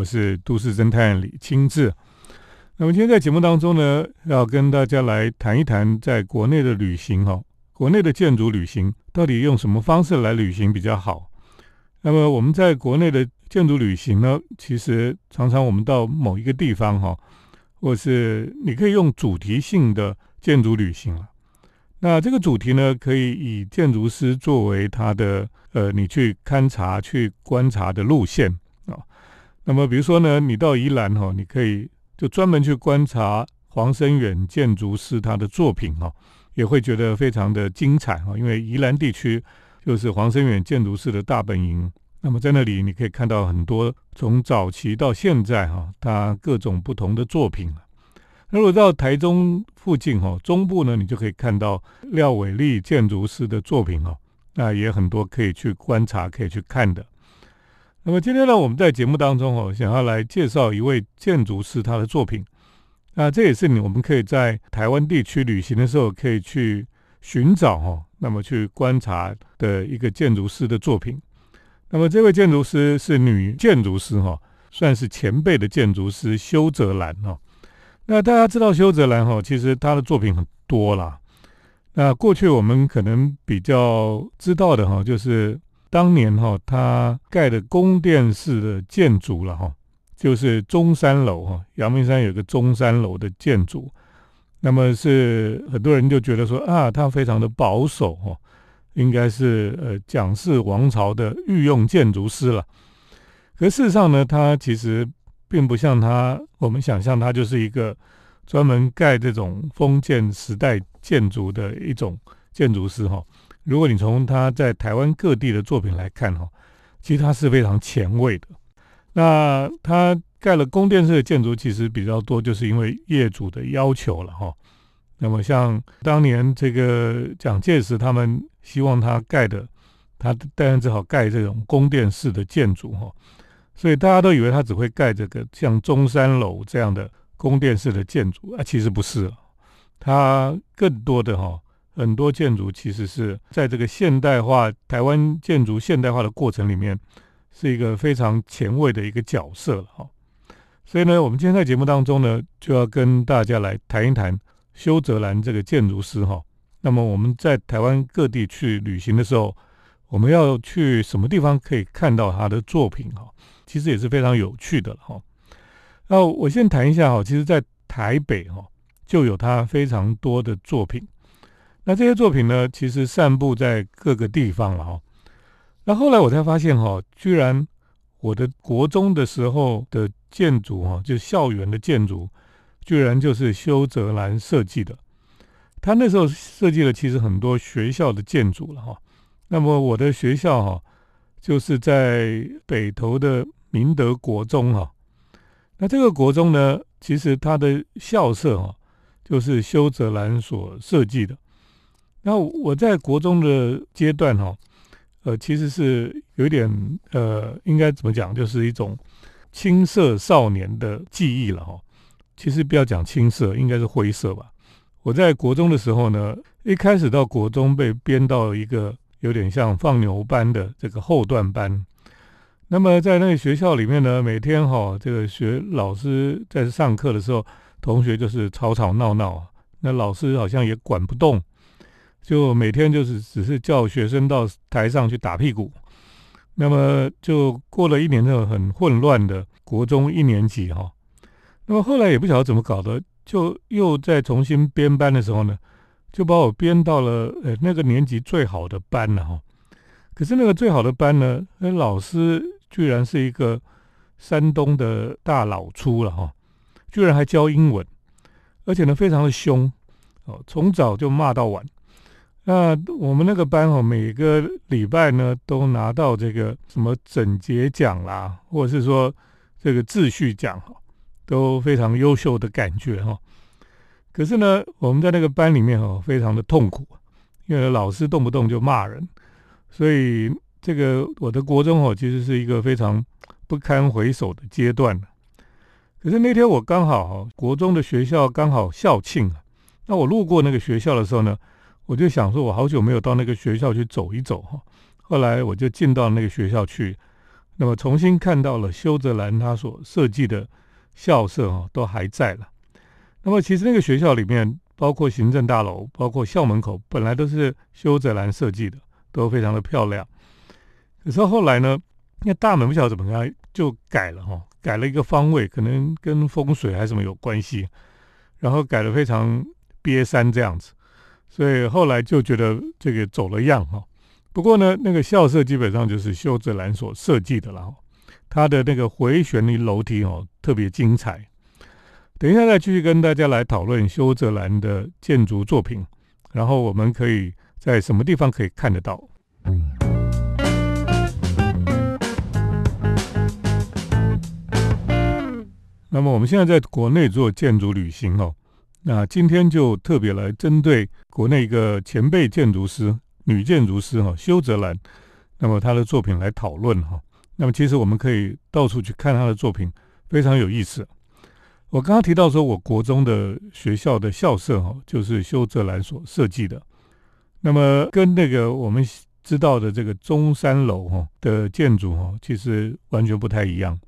我是都市侦探李清志。那么今天在节目当中呢，要跟大家来谈一谈在国内的旅行哈，国内的建筑旅行到底用什么方式来旅行比较好？那么我们在国内的建筑旅行呢，其实常常我们到某一个地方哈，或是你可以用主题性的建筑旅行了。那这个主题呢，可以以建筑师作为他的呃，你去勘察、去观察的路线。那么，比如说呢，你到宜兰哈，你可以就专门去观察黄生远建筑师他的作品哈，也会觉得非常的精彩哈。因为宜兰地区就是黄生远建筑师的大本营，那么在那里你可以看到很多从早期到现在哈，他各种不同的作品那如果到台中附近哈，中部呢，你就可以看到廖伟立建筑师的作品哈，那也很多可以去观察、可以去看的。那么今天呢，我们在节目当中哦，想要来介绍一位建筑师他的作品。那这也是你我们可以在台湾地区旅行的时候可以去寻找哈，那么去观察的一个建筑师的作品。那么这位建筑师是女建筑师哈，算是前辈的建筑师修泽兰哈。那大家知道修泽兰哈，其实他的作品很多啦。那过去我们可能比较知道的哈，就是当年哈他盖的宫殿式的建筑了哈，就是中山楼哈，阳明山有个中山楼的建筑。那么是很多人就觉得说啊，他非常的保守哈，应该是呃蒋氏王朝的御用建筑师了。可事实上呢，他其实。并不像他，我们想象他就是一个专门盖这种封建时代建筑的一种建筑师哈。如果你从他在台湾各地的作品来看哈，其实他是非常前卫的。那他盖了宫殿式的建筑，其实比较多，就是因为业主的要求了哈。那么像当年这个蒋介石他们希望他盖的，他当然只好盖这种宫殿式的建筑哈。所以大家都以为他只会盖这个像中山楼这样的宫殿式的建筑啊，其实不是，他更多的哈很多建筑其实是在这个现代化台湾建筑现代化的过程里面，是一个非常前卫的一个角色了哈。所以呢，我们今天在节目当中呢，就要跟大家来谈一谈修泽兰这个建筑师哈。那么我们在台湾各地去旅行的时候，我们要去什么地方可以看到他的作品哈？其实也是非常有趣的哈。那我先谈一下哈，其实，在台北哈就有他非常多的作品。那这些作品呢，其实散布在各个地方了哈。那后来我才发现哈，居然我的国中的时候的建筑哈，就校园的建筑，居然就是修泽兰设计的。他那时候设计了其实很多学校的建筑了哈。那么我的学校哈，就是在北投的。明德国中哈，那这个国中呢，其实它的校舍哈，就是修泽兰所设计的。那我在国中的阶段哈，呃，其实是有点呃，应该怎么讲，就是一种青涩少年的记忆了哈。其实不要讲青涩，应该是灰色吧。我在国中的时候呢，一开始到国中被编到一个有点像放牛班的这个后段班。那么在那个学校里面呢，每天哈，这个学老师在上课的时候，同学就是吵吵闹闹，那老师好像也管不动，就每天就是只是叫学生到台上去打屁股。那么就过了一年之后，很混乱的国中一年级哈。那么后来也不晓得怎么搞的，就又再重新编班的时候呢，就把我编到了呃那个年级最好的班了哈。可是那个最好的班呢，那老师。居然是一个山东的大老粗了哈，居然还教英文，而且呢非常的凶哦，从早就骂到晚。那我们那个班哦，每个礼拜呢都拿到这个什么整洁奖啦，或者是说这个秩序奖哈，都非常优秀的感觉哈。可是呢，我们在那个班里面哦，非常的痛苦，因为老师动不动就骂人，所以。这个我的国中哦，其实是一个非常不堪回首的阶段可是那天我刚好哈，国中的学校刚好校庆那我路过那个学校的时候呢，我就想说，我好久没有到那个学校去走一走哈。后来我就进到那个学校去，那么重新看到了修泽兰他所设计的校舍哦，都还在了。那么其实那个学校里面，包括行政大楼，包括校门口，本来都是修泽兰设计的，都非常的漂亮。可是后来呢，那大门不晓得怎么样就改了哈，改了一个方位，可能跟风水还是什么有关系，然后改的非常瘪山这样子，所以后来就觉得这个走了样哈。不过呢，那个校舍基本上就是修泽兰所设计的了哈，它的那个回旋的楼梯哦特别精彩。等一下再继续跟大家来讨论修泽兰的建筑作品，然后我们可以在什么地方可以看得到？那么我们现在在国内做建筑旅行哦，那今天就特别来针对国内一个前辈建筑师。女建筑师哈修泽兰，那么她的作品来讨论哈。那么其实我们可以到处去看她的作品，非常有意思。我刚刚提到说，我国中的学校的校舍哈，就是修泽兰所设计的。那么跟那个我们知道的这个中山楼哈的建筑哈，其实完全不太一样。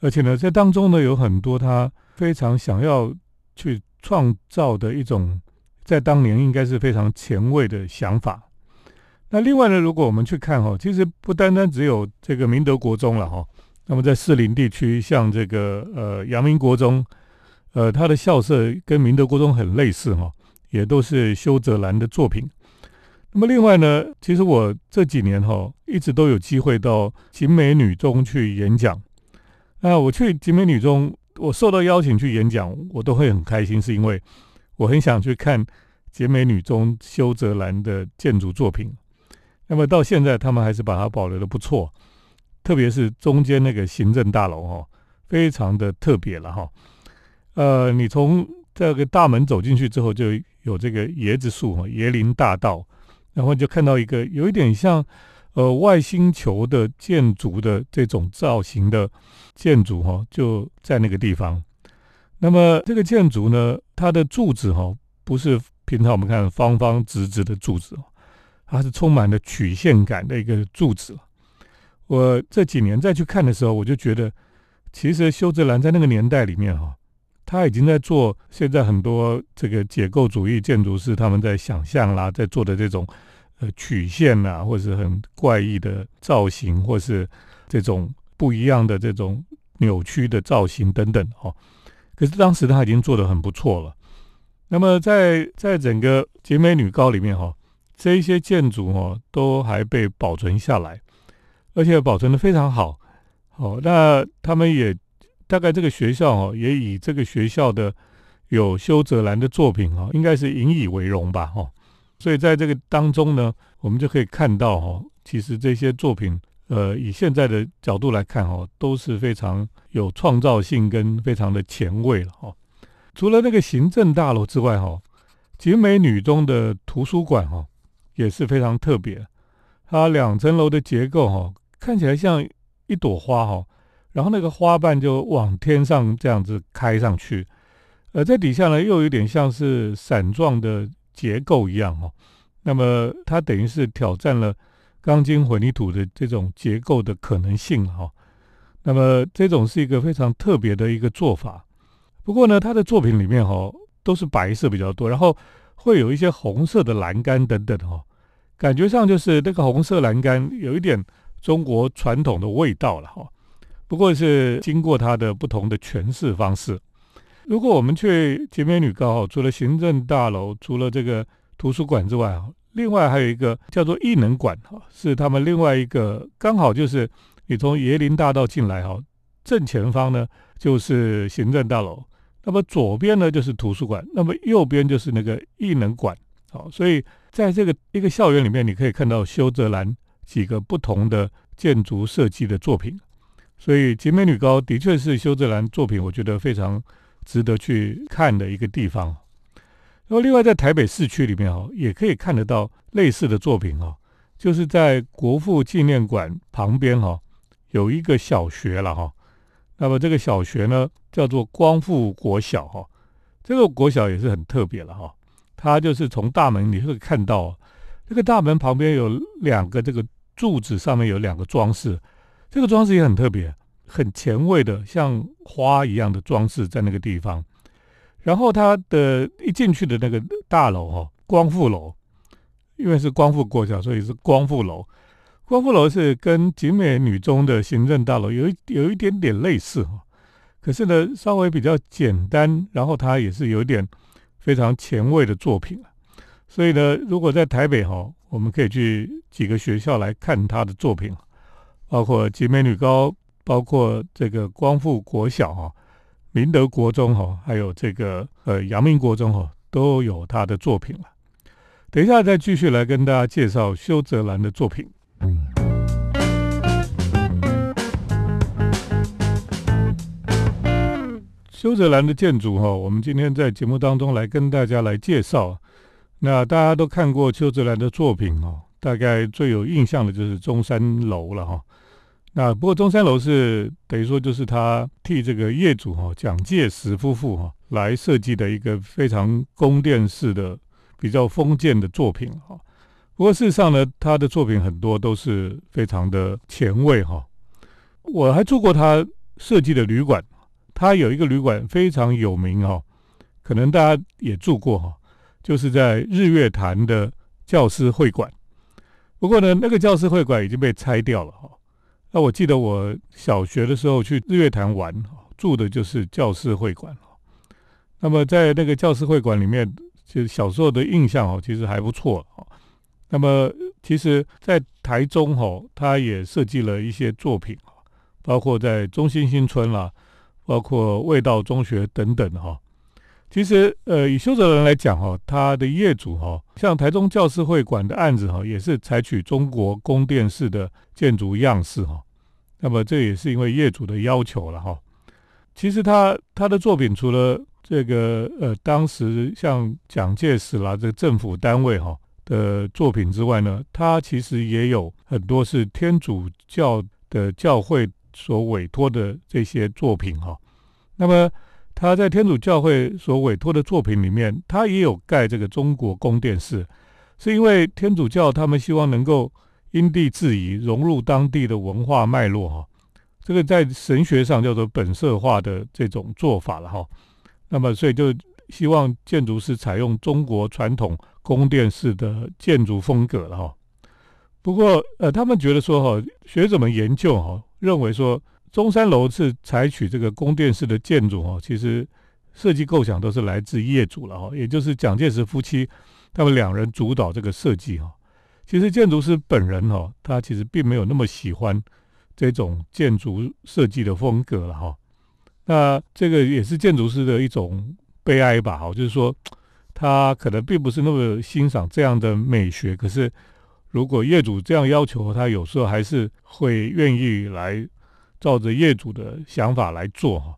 而且呢，在当中呢，有很多他非常想要去创造的一种，在当年应该是非常前卫的想法。那另外呢，如果我们去看哈，其实不单单只有这个明德国中了哈。那么在士林地区，像这个呃阳明国中，呃它的校舍跟明德国中很类似哈，也都是修泽兰的作品。那么另外呢，其实我这几年哈一直都有机会到景美女中去演讲。那我去景美女中，我受到邀请去演讲，我都会很开心，是因为我很想去看杰美女中修泽兰的建筑作品。那么到现在，他们还是把它保留的不错，特别是中间那个行政大楼哈，非常的特别了哈。呃，你从这个大门走进去之后，就有这个椰子树哈，椰林大道，然后就看到一个有一点像呃外星球的建筑的这种造型的建筑哈，就在那个地方。那么这个建筑呢，它的柱子哈，不是平常我们看方方直直的柱子。它是充满了曲线感的一个柱子。我这几年再去看的时候，我就觉得，其实修泽兰在那个年代里面哈，他已经在做现在很多这个解构主义建筑师他们在想象啦，在做的这种呃曲线呐，或是很怪异的造型，或是这种不一样的这种扭曲的造型等等哈。可是当时他已经做的很不错了。那么在在整个杰美女高里面哈。这一些建筑哦，都还被保存下来，而且保存的非常好。好，那他们也大概这个学校哦，也以这个学校的有修泽兰的作品哦，应该是引以为荣吧。哈，所以在这个当中呢，我们就可以看到哈，其实这些作品，呃，以现在的角度来看哦，都是非常有创造性跟非常的前卫了。哈，除了那个行政大楼之外，哈，景美女中的图书馆，哈。也是非常特别，它两层楼的结构哈，看起来像一朵花哈，然后那个花瓣就往天上这样子开上去，呃在底下呢又有点像是伞状的结构一样哈，那么它等于是挑战了钢筋混凝土的这种结构的可能性哈，那么这种是一个非常特别的一个做法，不过呢，他的作品里面哈都是白色比较多，然后。会有一些红色的栏杆等等哈，感觉上就是那个红色栏杆有一点中国传统的味道了哈。不过是经过它的不同的诠释方式。如果我们去洁美女高，除了行政大楼、除了这个图书馆之外，另外还有一个叫做艺能馆哈，是他们另外一个刚好就是你从椰林大道进来哈，正前方呢就是行政大楼。那么左边呢就是图书馆，那么右边就是那个艺能馆，好，所以在这个一个校园里面，你可以看到修泽兰几个不同的建筑设计的作品，所以集美女高的确是修泽兰作品，我觉得非常值得去看的一个地方。然后另外在台北市区里面哦，也可以看得到类似的作品哦，就是在国父纪念馆旁边哈，有一个小学了哈。那么这个小学呢，叫做光复国小哈，这个国小也是很特别了哈。它就是从大门你会看到，这个大门旁边有两个这个柱子，上面有两个装饰，这个装饰也很特别，很前卫的，像花一样的装饰在那个地方。然后它的一进去的那个大楼哈，光复楼，因为是光复国小，所以是光复楼。光复楼是跟景美女中的行政大楼有一有一点点类似哈，可是呢稍微比较简单，然后它也是有点非常前卫的作品所以呢，如果在台北哈，我们可以去几个学校来看他的作品，包括景美女高，包括这个光复国小哈。明德国中哈，还有这个呃阳明国中哈，都有他的作品了。等一下再继续来跟大家介绍修泽兰的作品。修泽兰的建筑哈，我们今天在节目当中来跟大家来介绍。那大家都看过修泽兰的作品哦，大概最有印象的就是中山楼了哈。那不过中山楼是等于说就是他替这个业主哈蒋介石夫妇哈来设计的一个非常宫殿式的比较封建的作品哈。不过事实上呢，他的作品很多都是非常的前卫哈。我还住过他设计的旅馆，他有一个旅馆非常有名哈，可能大家也住过哈，就是在日月潭的教师会馆。不过呢，那个教师会馆已经被拆掉了哈。那我记得我小学的时候去日月潭玩，住的就是教师会馆那么在那个教师会馆里面，其实小时候的印象哦，其实还不错那么其实，在台中哈，他也设计了一些作品包括在中心新村啦，包括味道中学等等哈。其实，呃，以修泽人来讲哈，他的业主哈，像台中教师会馆的案子哈，也是采取中国宫殿式的建筑样式哈。那么这也是因为业主的要求了哈。其实他他的作品除了这个呃当时像蒋介石啦这个政府单位哈的作品之外呢，他其实也有很多是天主教的教会所委托的这些作品哈。那么他在天主教会所委托的作品里面，他也有盖这个中国宫殿式，是因为天主教他们希望能够。因地制宜，融入当地的文化脉络，哈，这个在神学上叫做本色化的这种做法了，哈。那么，所以就希望建筑师采用中国传统宫殿式的建筑风格了，哈。不过，呃，他们觉得说，哈，学者们研究，哈，认为说，中山楼是采取这个宫殿式的建筑，哈，其实设计构想都是来自业主了，哈，也就是蒋介石夫妻他们两人主导这个设计，哈。其实建筑师本人哈，他其实并没有那么喜欢这种建筑设计的风格了哈。那这个也是建筑师的一种悲哀吧，哈，就是说他可能并不是那么欣赏这样的美学。可是如果业主这样要求，他有时候还是会愿意来照着业主的想法来做哈。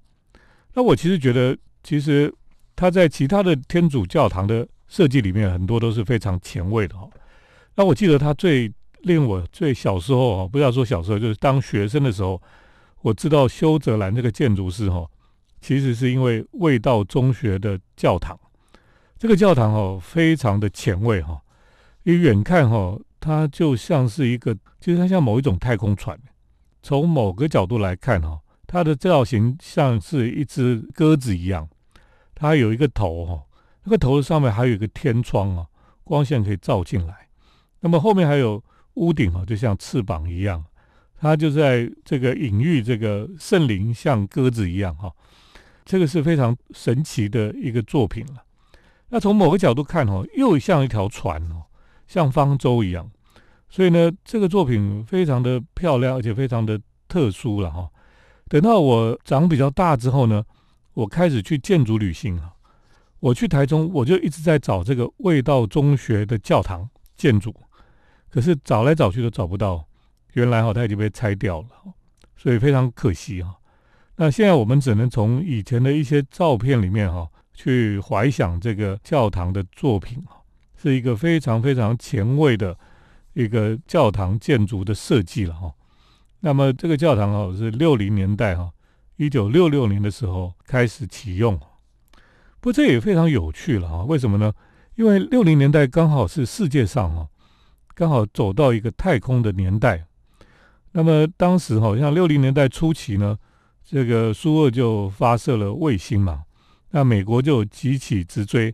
那我其实觉得，其实他在其他的天主教堂的设计里面，很多都是非常前卫的哈。那我记得他最令我最小时候啊，不要说小时候，就是当学生的时候，我知道修泽兰这个建筑师哈，其实是因为味道中学的教堂，这个教堂哦非常的前卫哈，你远看哈，它就像是一个，其实它像某一种太空船，从某个角度来看哈，它的造型像是一只鸽子一样，它有一个头哈，那个头上面还有一个天窗啊，光线可以照进来。那么后面还有屋顶啊，就像翅膀一样，它就在这个隐喻这个圣灵像鸽子一样哈，这个是非常神奇的一个作品了。那从某个角度看哦，又像一条船哦，像方舟一样，所以呢，这个作品非常的漂亮，而且非常的特殊了哈。等到我长比较大之后呢，我开始去建筑旅行了，我去台中，我就一直在找这个味道中学的教堂建筑。可是找来找去都找不到，原来哈它已经被拆掉了，所以非常可惜哈。那现在我们只能从以前的一些照片里面哈，去怀想这个教堂的作品哈，是一个非常非常前卫的一个教堂建筑的设计了哈。那么这个教堂哈是六零年代哈，一九六六年的时候开始启用，不过这也非常有趣了哈。为什么呢？因为六零年代刚好是世界上哈。刚好走到一个太空的年代，那么当时好像六零年代初期呢，这个苏俄就发射了卫星嘛，那美国就急起直追，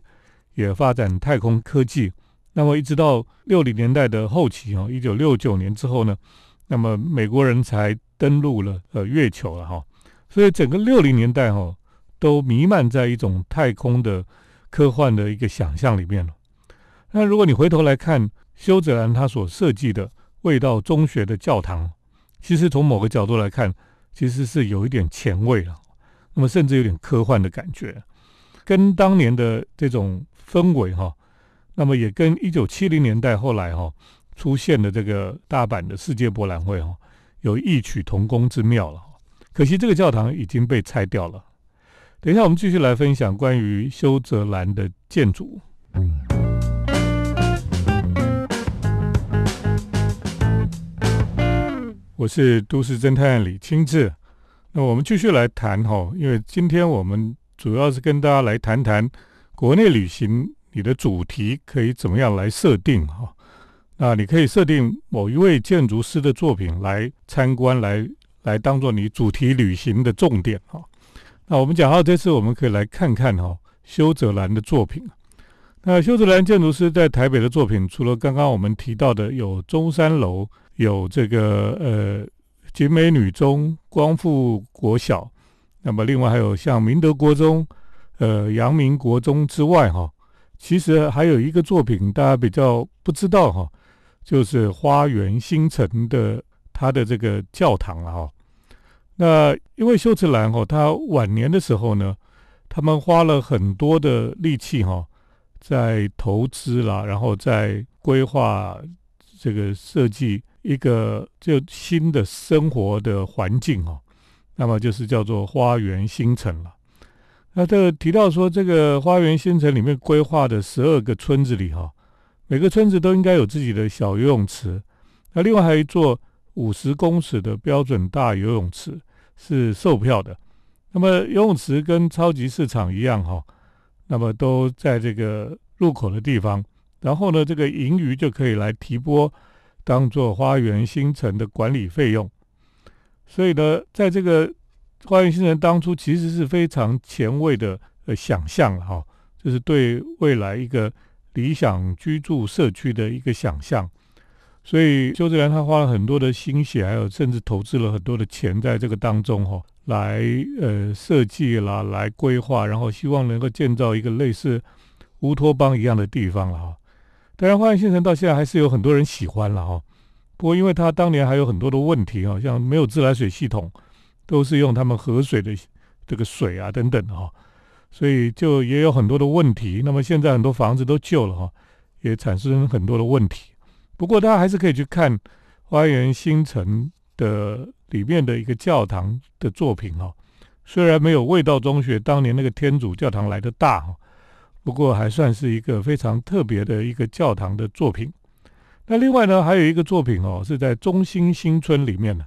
也发展太空科技。那么一直到六零年代的后期哦，一九六九年之后呢，那么美国人才登陆了呃月球了哈。所以整个六零年代哈，都弥漫在一种太空的科幻的一个想象里面了。那如果你回头来看修泽兰他所设计的味道中学的教堂，其实从某个角度来看，其实是有一点前卫了，那么甚至有点科幻的感觉，跟当年的这种氛围哈，那么也跟一九七零年代后来哈出现的这个大阪的世界博览会哈有异曲同工之妙了。可惜这个教堂已经被拆掉了。等一下，我们继续来分享关于修泽兰的建筑。我是都市侦探李清志。那我们继续来谈哈，因为今天我们主要是跟大家来谈谈国内旅行，你的主题可以怎么样来设定哈？那你可以设定某一位建筑师的作品来参观来。来当做你主题旅行的重点哈。那我们讲到这次，我们可以来看看哈修泽兰的作品。那修泽兰建筑师在台北的作品，除了刚刚我们提到的有中山楼，有这个呃景美女中、光复国小，那么另外还有像明德国中、呃阳明国中之外哈，其实还有一个作品大家比较不知道哈，就是花园新城的它的这个教堂了哈。那因为修辞兰哦，他晚年的时候呢，他们花了很多的力气哈，在投资啦，然后在规划这个设计一个就新的生活的环境哦，那么就是叫做花园新城了。那这个提到说，这个花园新城里面规划的十二个村子里哈，每个村子都应该有自己的小游泳池，那另外还有一座。五十公尺的标准大游泳池是售票的，那么游泳池跟超级市场一样哈，那么都在这个入口的地方，然后呢，这个盈余就可以来提拨，当做花园新城的管理费用。所以呢，在这个花园新城当初其实是非常前卫的呃想象哈，就是对未来一个理想居住社区的一个想象。所以邱志良他花了很多的心血，还有甚至投资了很多的钱在这个当中哈，来呃设计啦，来规划，然后希望能够建造一个类似乌托邦一样的地方了哈。当然，花园新城到现在还是有很多人喜欢了哈。不过，因为他当年还有很多的问题啊，像没有自来水系统，都是用他们河水的这个水啊等等哈，所以就也有很多的问题。那么现在很多房子都旧了哈，也产生很多的问题。不过，大家还是可以去看花园新城的里面的一个教堂的作品哈。虽然没有味道中学当年那个天主教堂来的大哈，不过还算是一个非常特别的一个教堂的作品。那另外呢，还有一个作品哦，是在中心新村里面的。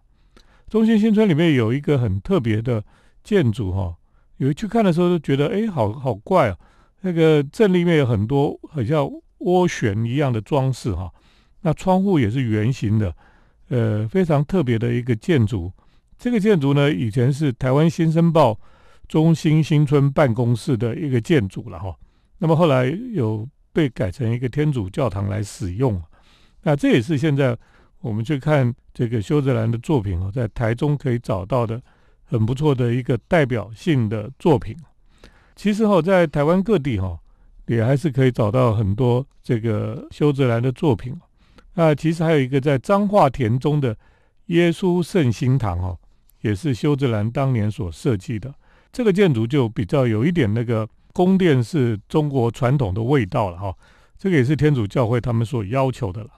中心新村里面有一个很特别的建筑哈，有去看的时候都觉得哎，好好怪啊。那个正立面有很多很像涡旋一样的装饰哈。那窗户也是圆形的，呃，非常特别的一个建筑。这个建筑呢，以前是台湾新生报中心新村办公室的一个建筑了哈。那么后来有被改成一个天主教堂来使用。那这也是现在我们去看这个修泽兰的作品哦，在台中可以找到的很不错的一个代表性的作品。其实哈，在台湾各地哈，也还是可以找到很多这个修泽兰的作品。那其实还有一个在彰化田中的耶稣圣心堂哦，也是修泽兰当年所设计的。这个建筑就比较有一点那个宫殿是中国传统的味道了哈。这个也是天主教会他们所要求的了。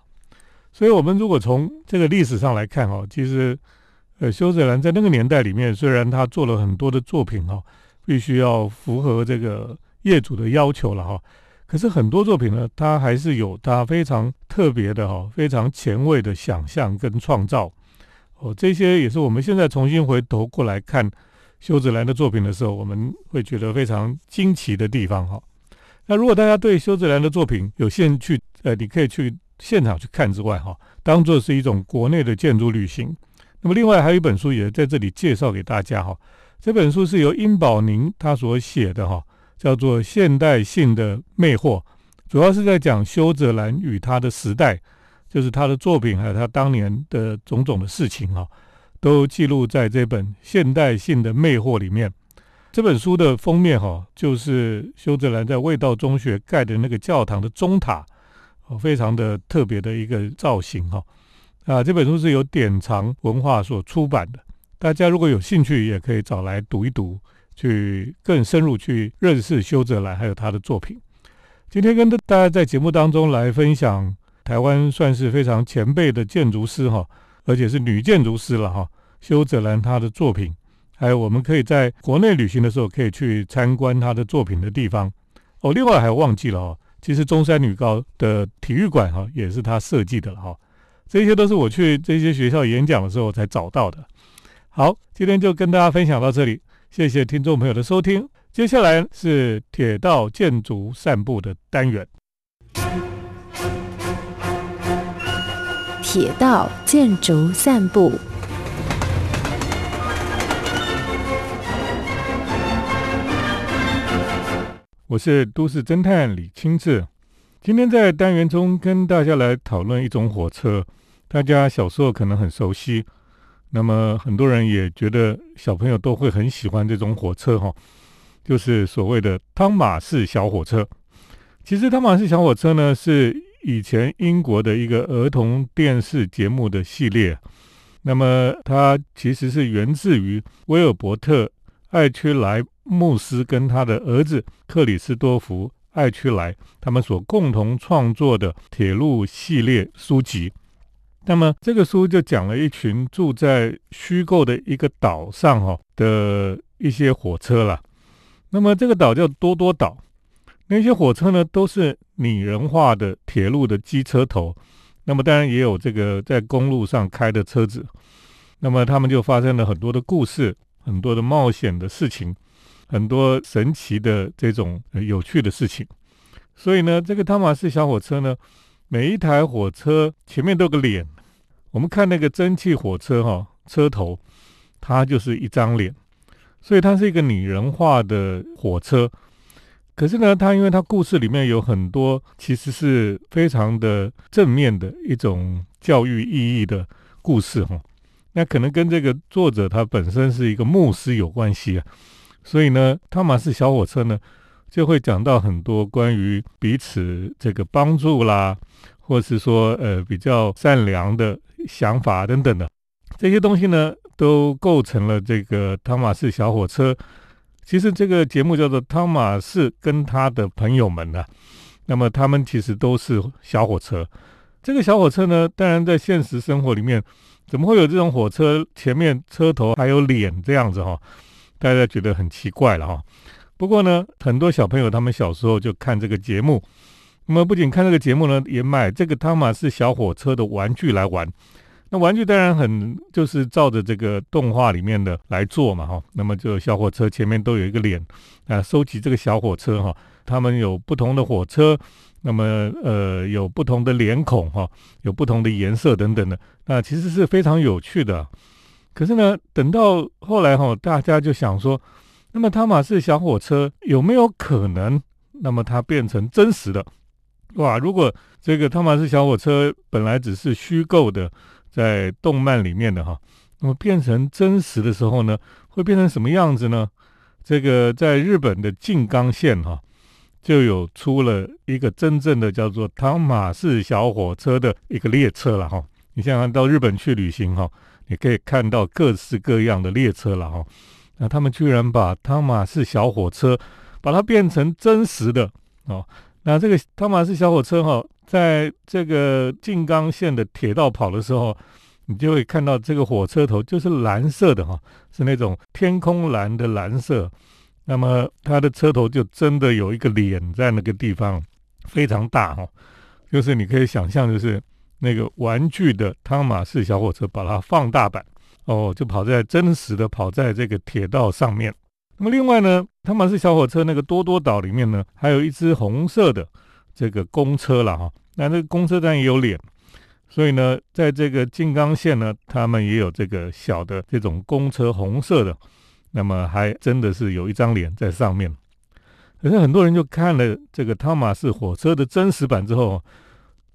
所以，我们如果从这个历史上来看哦，其实呃，修泽兰在那个年代里面，虽然他做了很多的作品哈，必须要符合这个业主的要求了哈。可是很多作品呢，它还是有它非常特别的哈，非常前卫的想象跟创造哦。这些也是我们现在重新回头过来看修子兰的作品的时候，我们会觉得非常惊奇的地方哈。那如果大家对修子兰的作品有兴趣，呃，你可以去现场去看之外哈，当做是一种国内的建筑旅行。那么另外还有一本书也在这里介绍给大家哈，这本书是由殷宝宁他所写的哈，叫做《现代性的魅惑》，主要是在讲修泽兰与他的时代，就是他的作品还有他当年的种种的事情哈，都记录在这本《现代性的魅惑》里面。这本书的封面哈，就是修泽兰在味道中学盖的那个教堂的钟塔，哦，非常的特别的一个造型哈。啊，这本书是由典藏文化所出版的，大家如果有兴趣，也可以找来读一读，去更深入去认识修泽兰还有他的作品。今天跟大家在节目当中来分享台湾算是非常前辈的建筑师哈，而且是女建筑师了哈，修泽兰她的作品，还有我们可以在国内旅行的时候可以去参观她的作品的地方。哦，另外还忘记了哦，其实中山女高的体育馆哈也是她设计的了哈。这些都是我去这些学校演讲的时候才找到的。好，今天就跟大家分享到这里，谢谢听众朋友的收听。接下来是铁道建筑散步的单元。铁道建筑散步，我是都市侦探李清志。今天在单元中跟大家来讨论一种火车。大家小时候可能很熟悉，那么很多人也觉得小朋友都会很喜欢这种火车哈，就是所谓的汤马士小火车。其实汤马士小火车呢是以前英国的一个儿童电视节目的系列，那么它其实是源自于威尔伯特艾屈莱牧师跟他的儿子克里斯多福艾屈莱他们所共同创作的铁路系列书籍。那么这个书就讲了一群住在虚构的一个岛上哈的一些火车了。那么这个岛叫多多岛，那些火车呢都是拟人化的铁路的机车头。那么当然也有这个在公路上开的车子。那么他们就发生了很多的故事，很多的冒险的事情，很多神奇的这种有趣的事情。所以呢，这个汤马士小火车呢。每一台火车前面都有个脸，我们看那个蒸汽火车哈，车头它就是一张脸，所以它是一个拟人化的火车。可是呢，他因为他故事里面有很多其实是非常的正面的一种教育意义的故事哈，那可能跟这个作者他本身是一个牧师有关系啊。所以呢，汤马士小火车呢。就会讲到很多关于彼此这个帮助啦，或是说呃比较善良的想法等等的这些东西呢，都构成了这个汤马士小火车。其实这个节目叫做汤马士跟他的朋友们呢，那么他们其实都是小火车。这个小火车呢，当然在现实生活里面，怎么会有这种火车前面车头还有脸这样子哈？大家觉得很奇怪了哈。不过呢，很多小朋友他们小时候就看这个节目，那么不仅看这个节目呢，也买这个汤马士小火车的玩具来玩。那玩具当然很就是照着这个动画里面的来做嘛，哈。那么就小火车前面都有一个脸啊，收集这个小火车哈，他们有不同的火车，那么呃有不同的脸孔哈，有不同的颜色等等的，那其实是非常有趣的。可是呢，等到后来哈，大家就想说。那么汤马士小火车有没有可能？那么它变成真实的？哇！如果这个汤马士小火车本来只是虚构的，在动漫里面的哈，那么变成真实的时候呢，会变成什么样子呢？这个在日本的静冈县哈，就有出了一个真正的叫做汤马士小火车的一个列车了哈。你想想到日本去旅行哈，你可以看到各式各样的列车了哈。那他们居然把汤马士小火车把它变成真实的哦。那这个汤马士小火车哈，在这个静冈县的铁道跑的时候，你就会看到这个火车头就是蓝色的哈，是那种天空蓝的蓝色。那么它的车头就真的有一个脸在那个地方，非常大哈，就是你可以想象，就是那个玩具的汤马士小火车把它放大版。哦，就跑在真实的跑在这个铁道上面。那么另外呢，汤马士小火车那个多多岛里面呢，还有一只红色的这个公车了哈。那这个公车站也有脸，所以呢，在这个静冈县呢，他们也有这个小的这种公车，红色的，那么还真的是有一张脸在上面。可是很多人就看了这个汤马士火车的真实版之后，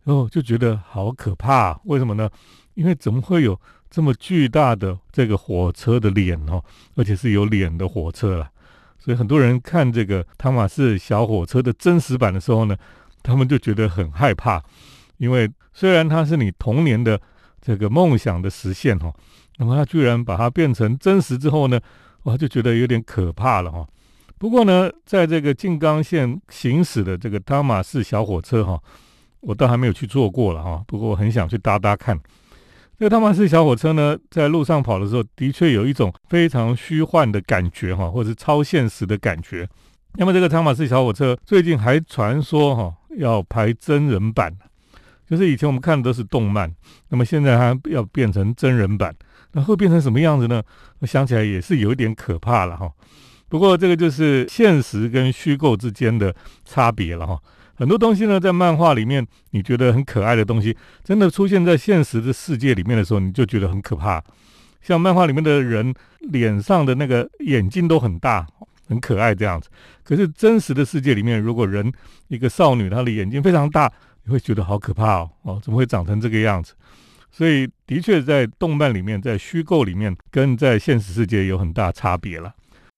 哦，就觉得好可怕。为什么呢？因为怎么会有这么巨大的这个火车的脸哦，而且是有脸的火车了。所以很多人看这个汤马士小火车的真实版的时候呢，他们就觉得很害怕，因为虽然它是你童年的这个梦想的实现哈，那么它居然把它变成真实之后呢，我就觉得有点可怕了哈。不过呢，在这个静冈县行驶的这个汤马士小火车哈，我倒还没有去坐过了哈。不过我很想去搭搭看。这个汤马士小火车呢，在路上跑的时候，的确有一种非常虚幻的感觉哈，或者是超现实的感觉。那么这个汤马士小火车最近还传说哈要拍真人版，就是以前我们看的都是动漫，那么现在它要变成真人版，那会变成什么样子呢？我想起来也是有一点可怕了哈。不过这个就是现实跟虚构之间的差别了哈。很多东西呢，在漫画里面你觉得很可爱的东西，真的出现在现实的世界里面的时候，你就觉得很可怕。像漫画里面的人脸上的那个眼睛都很大，很可爱这样子。可是真实的世界里面，如果人一个少女她的眼睛非常大，你会觉得好可怕哦哦，怎么会长成这个样子？所以的确在动漫里面，在虚构里面，跟在现实世界有很大差别了。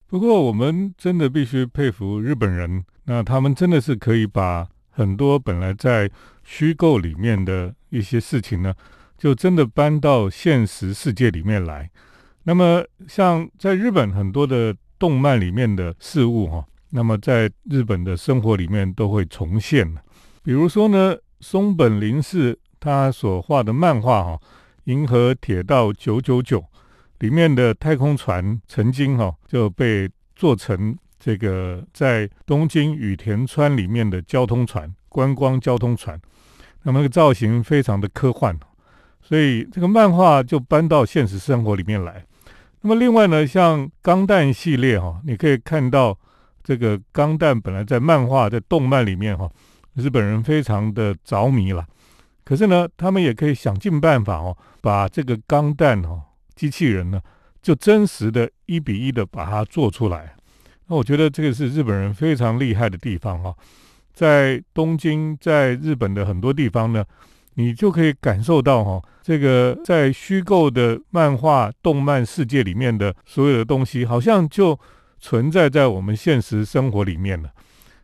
不过我们真的必须佩服日本人。那他们真的是可以把很多本来在虚构里面的一些事情呢，就真的搬到现实世界里面来。那么像在日本很多的动漫里面的事物哈，那么在日本的生活里面都会重现。比如说呢，松本零士他所画的漫画哈，《银河铁道九九九》里面的太空船曾经哈就被做成。这个在东京羽田川里面的交通船，观光交通船，那么那个造型非常的科幻，所以这个漫画就搬到现实生活里面来。那么另外呢，像钢弹系列哈，你可以看到这个钢弹本来在漫画在动漫里面哈，日本人非常的着迷了。可是呢，他们也可以想尽办法哦，把这个钢弹哈机器人呢，就真实的一比一的把它做出来。那我觉得这个是日本人非常厉害的地方哈，在东京，在日本的很多地方呢，你就可以感受到哈，这个在虚构的漫画、动漫世界里面的所有的东西，好像就存在在我们现实生活里面了。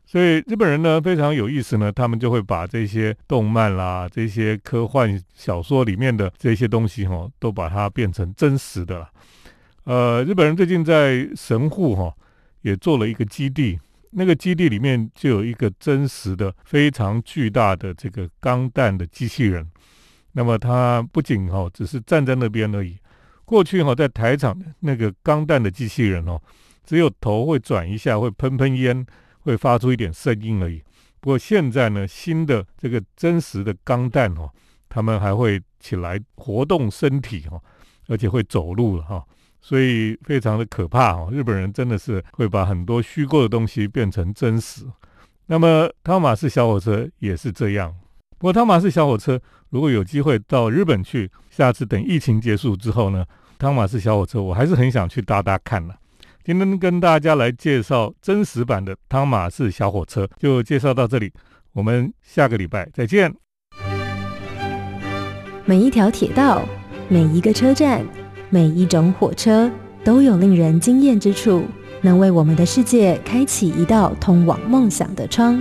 所以日本人呢非常有意思呢，他们就会把这些动漫啦、这些科幻小说里面的这些东西哈，都把它变成真实的了。呃，日本人最近在神户哈。也做了一个基地，那个基地里面就有一个真实的、非常巨大的这个钢弹的机器人。那么它不仅哈只是站在那边而已，过去哈在台场那个钢弹的机器人哦，只有头会转一下，会喷喷烟，会发出一点声音而已。不过现在呢，新的这个真实的钢弹哦，他们还会起来活动身体哈，而且会走路了哈。所以非常的可怕哦，日本人真的是会把很多虚构的东西变成真实。那么汤马士小火车也是这样。不过汤马士小火车如果有机会到日本去，下次等疫情结束之后呢，汤马士小火车我还是很想去搭搭看呢。今天跟大家来介绍真实版的汤马士小火车，就介绍到这里，我们下个礼拜再见。每一条铁道，每一个车站。每一种火车都有令人惊艳之处，能为我们的世界开启一道通往梦想的窗。